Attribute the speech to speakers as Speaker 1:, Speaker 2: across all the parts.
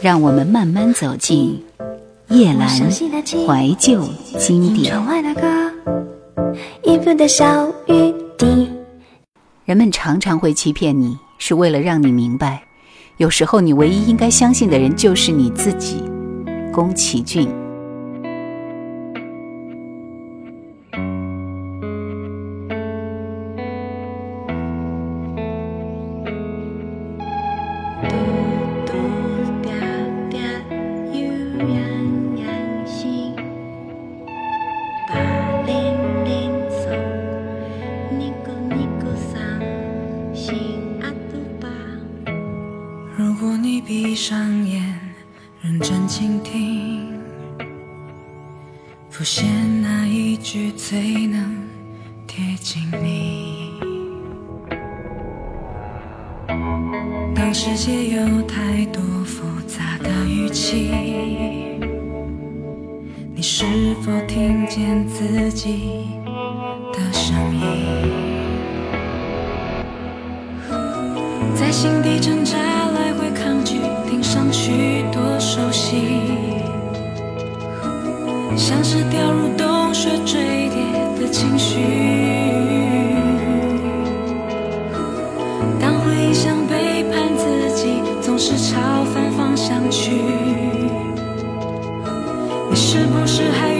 Speaker 1: 让我们慢慢走进夜阑怀旧经典。人们常常会欺骗你，是为了让你明白，有时候你唯一应该相信的人就是你自己。宫崎骏。
Speaker 2: 近你。当世界有太多复杂的语气，你是否听见自己的声音？在心底挣扎。来回抗拒，听上去多熟悉，像是掉入是朝反方向去，你是不是还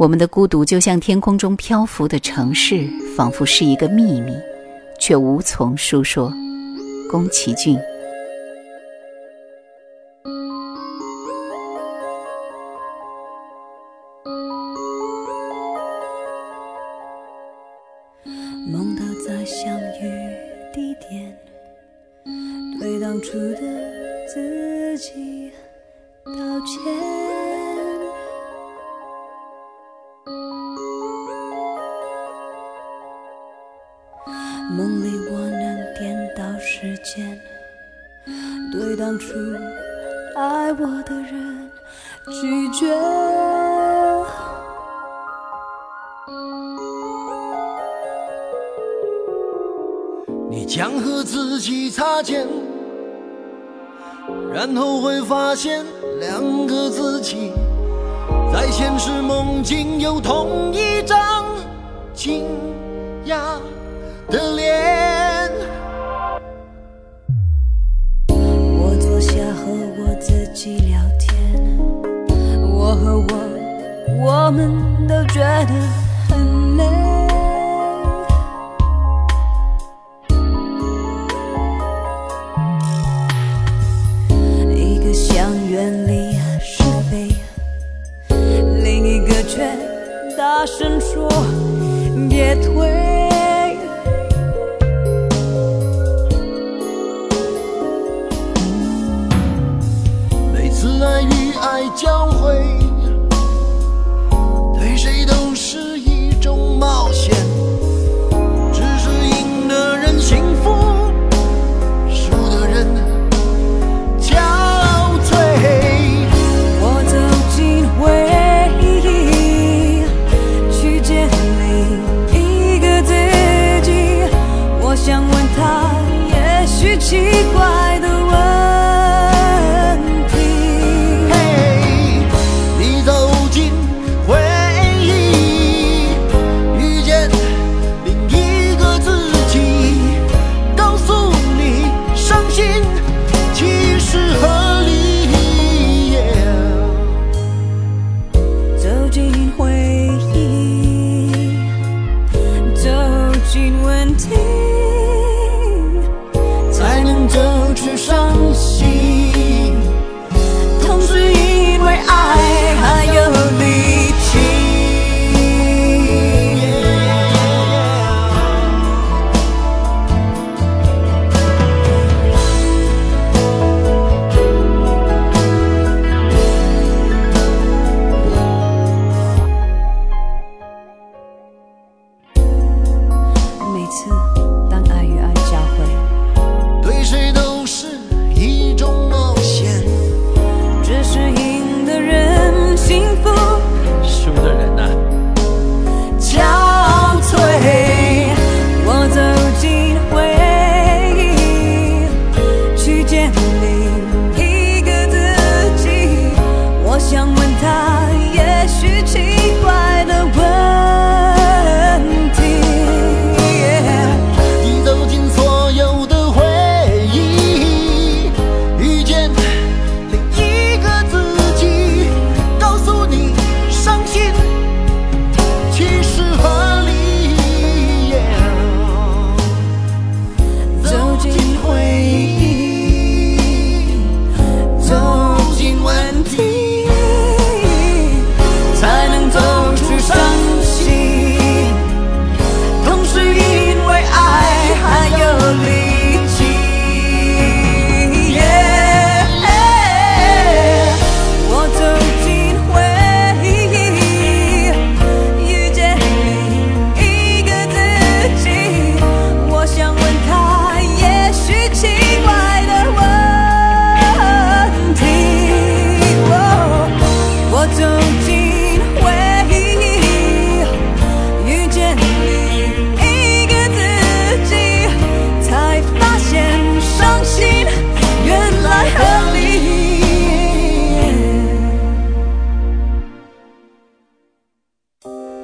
Speaker 1: 我们的孤独就像天空中漂浮的城市，仿佛是一个秘密，却无从诉说。宫崎骏。
Speaker 2: 对当初的自己道歉。当初爱我的人拒绝。
Speaker 3: 你将和自己擦肩然后会发现两个自己在现实梦境有同一张惊讶的脸。
Speaker 2: 我们都觉得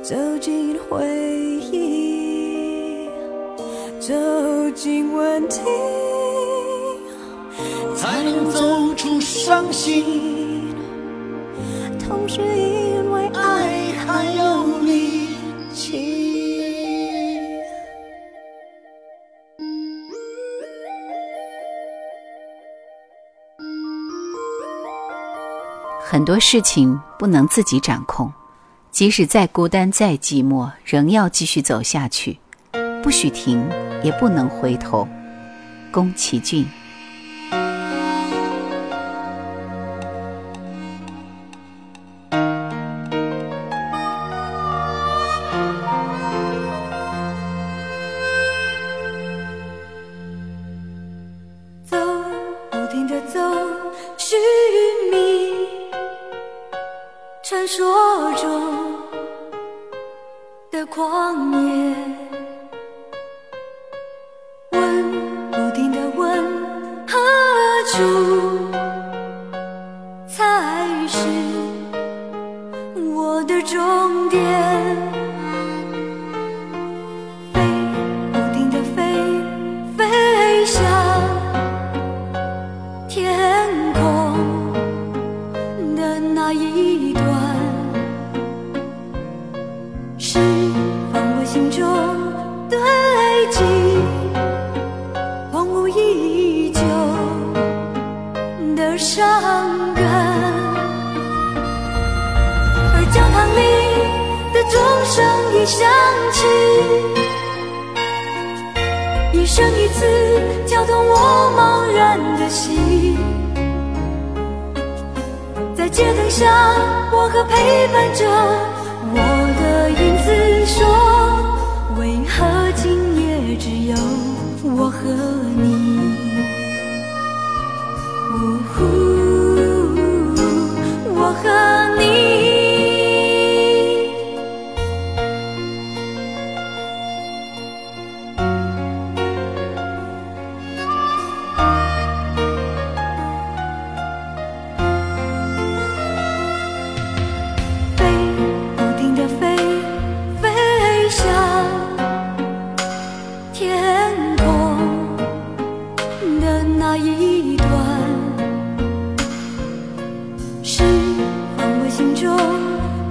Speaker 2: 走进回忆，
Speaker 3: 走进
Speaker 2: 问题，
Speaker 3: 才能走出伤心。
Speaker 2: 同时，因为爱还有力气。
Speaker 1: 很多事情不能自己掌控。即使再孤单再寂寞，仍要继续走下去，不许停，也不能回头。宫崎骏。
Speaker 2: 走，不停的走，寻觅传说光明。一生一次跳动我茫然的心，在街灯下，我和陪伴着我的影子说：为何今夜只有我和你？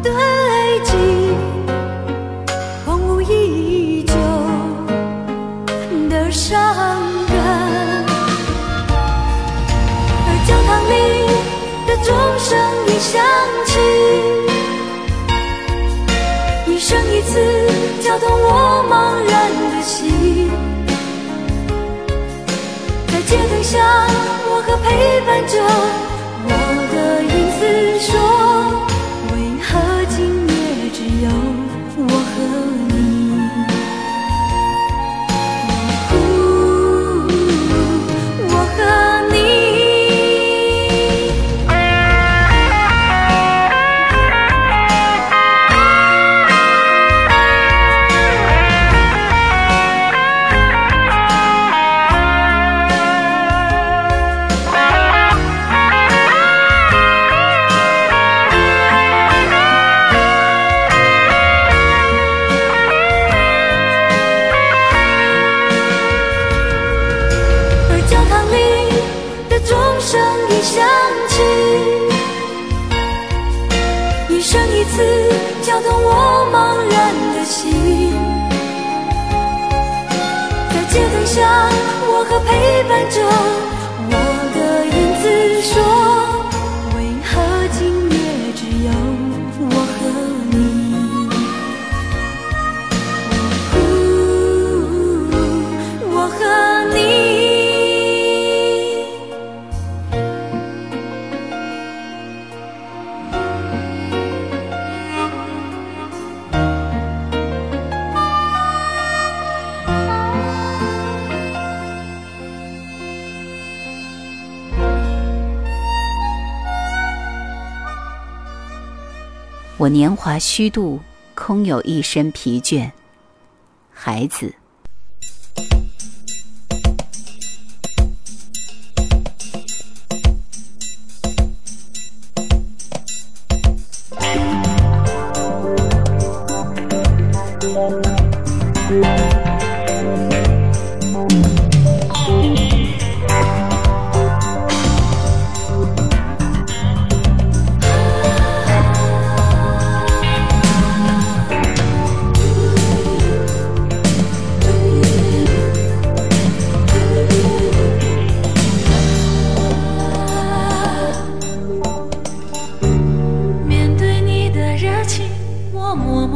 Speaker 2: 堆积荒芜已久的伤感。而教堂里的钟声已响起，一生一次敲动我茫然的心。在街灯下，我和陪伴着我的影子说：我
Speaker 1: 年华虚度，空有一身疲倦。孩子，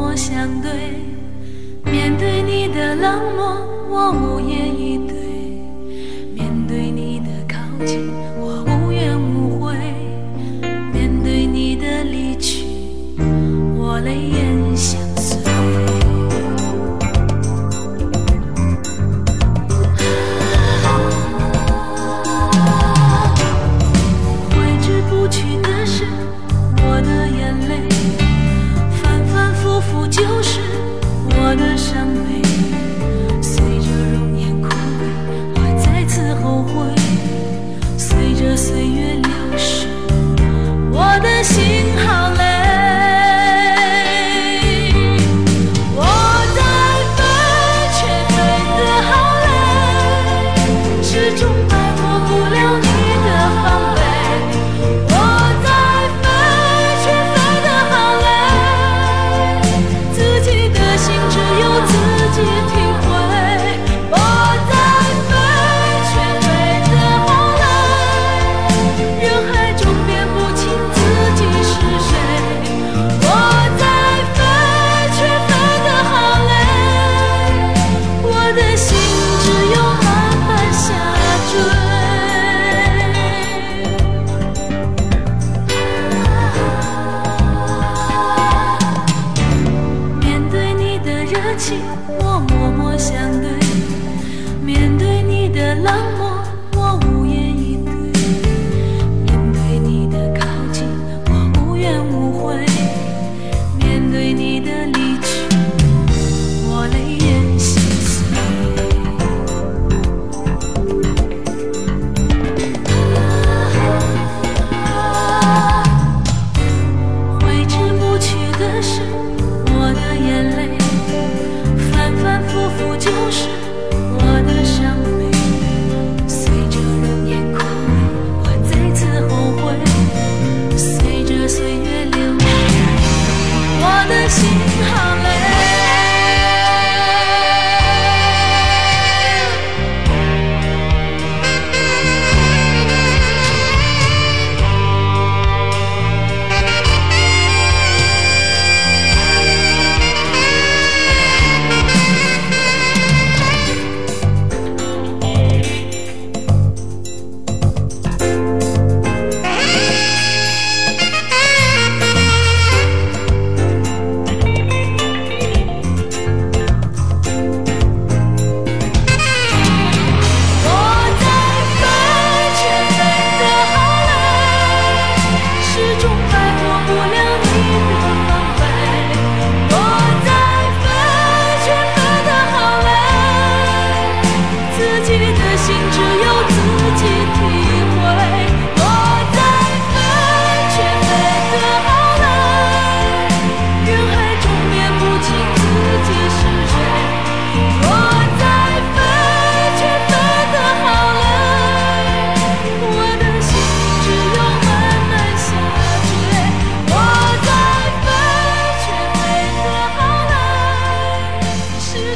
Speaker 2: 我相对。面对你的冷漠我无言以对。面对你的靠近我无怨无悔。面对你的离去我泪眼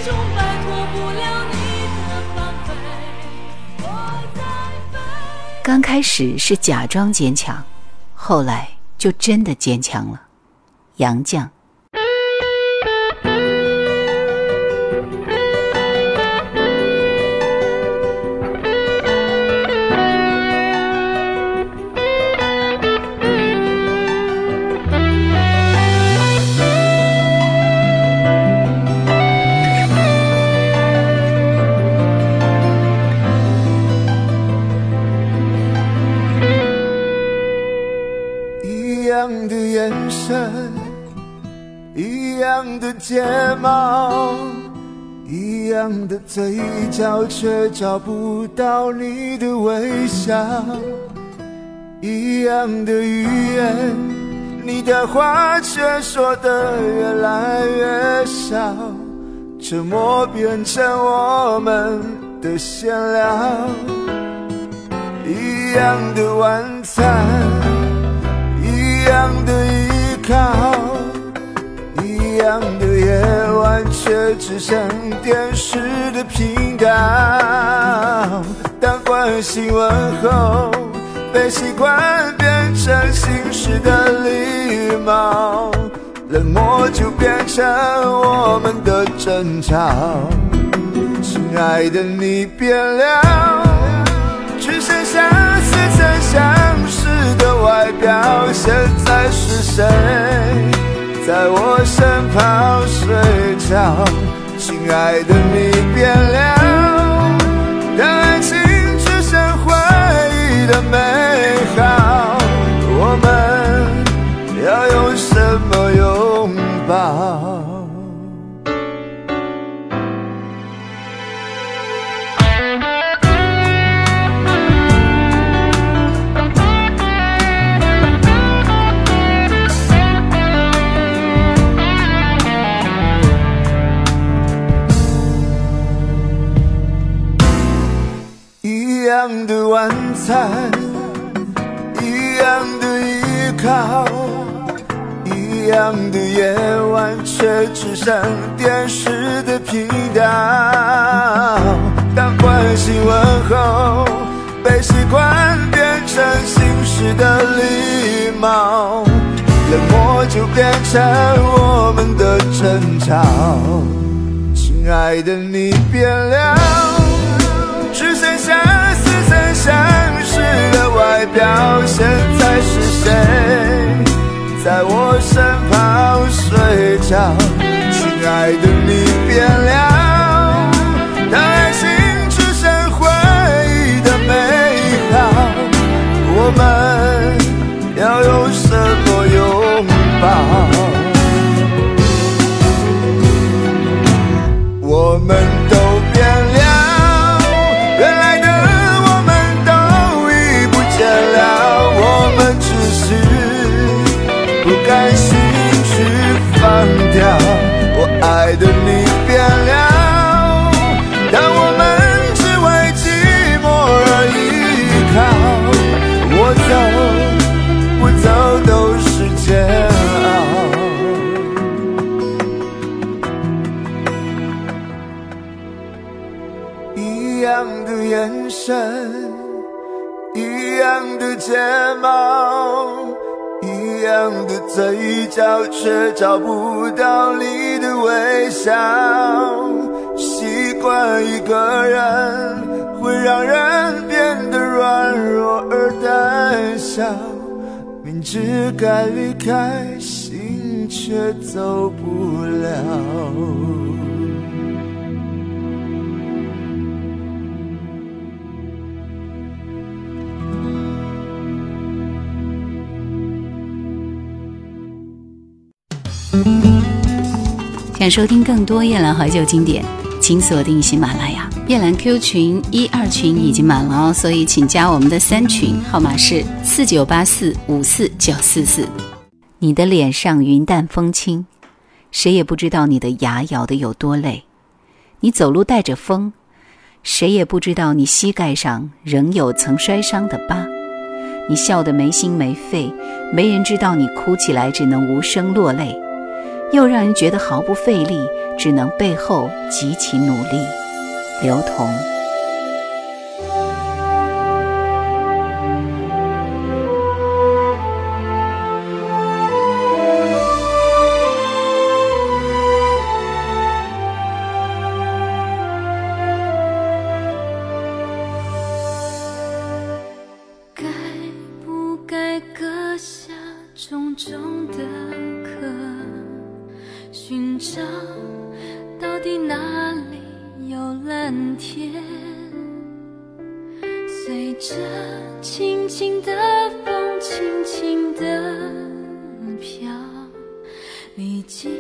Speaker 2: 终摆脱不了你的防备。我在飞。
Speaker 1: 刚开始是假装坚强，后来就真的坚强了。杨绛。
Speaker 4: 的嘴角，却找不到你的微笑。一样的语言，你的话却说得越来越少，沉默变成我们的闲聊。一样的晚餐。一样的依靠，一样的夜晚，却只剩电视的频道。当关心问候被习惯变成形式的礼貌，冷漠就变成我们的争吵。亲爱的，你变了，只剩下似曾相识的外表。现在是谁在我身旁睡着？亲爱的，你变了，争吵。亲爱的，你变了。只剩下似曾相识的外表，现在是谁在我身旁睡觉？亲爱的，你变了，当爱情只剩回忆的美好，我们要用我们嘴角，却找不到你的微笑。习惯一个人，会让人变得软弱而胆小。明知该离开，心却走不了。
Speaker 1: 想收听更多夜兰怀旧经典，请锁定喜马拉雅。夜兰 Q 群一二群已经满了哦，所以请加我们的三群，号码是四九八四五四九四四。你的脸上云淡风轻，谁也不知道你的牙咬得有多累。你走路带着风，谁也不知道你膝盖上仍有曾摔伤的疤。你笑得没心没肺，没人知道你哭起来只能无声落泪。又让人觉得毫不费力，只能背后极其努力。刘同。
Speaker 2: 找到底哪里有蓝天？随着轻轻的风，轻轻的飘，历经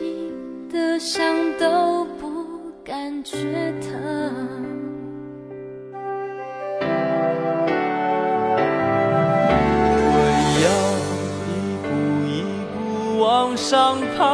Speaker 2: 的伤都不感觉疼。
Speaker 5: 我要一步一步往上爬，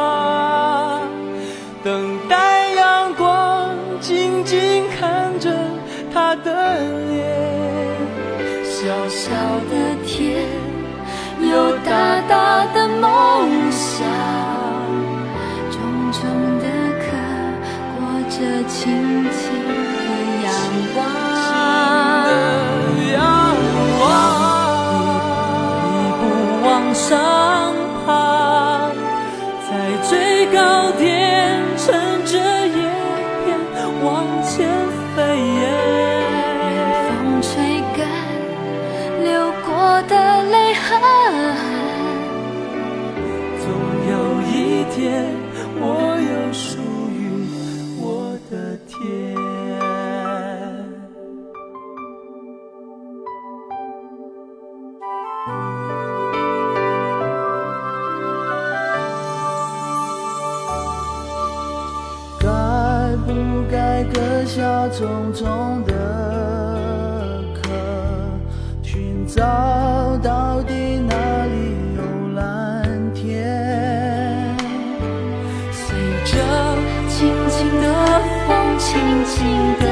Speaker 2: 轻轻地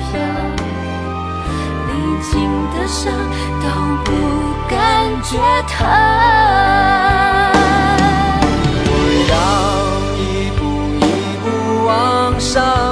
Speaker 2: 飘，历尽的伤都不感觉疼。
Speaker 5: 我要一步一步往上。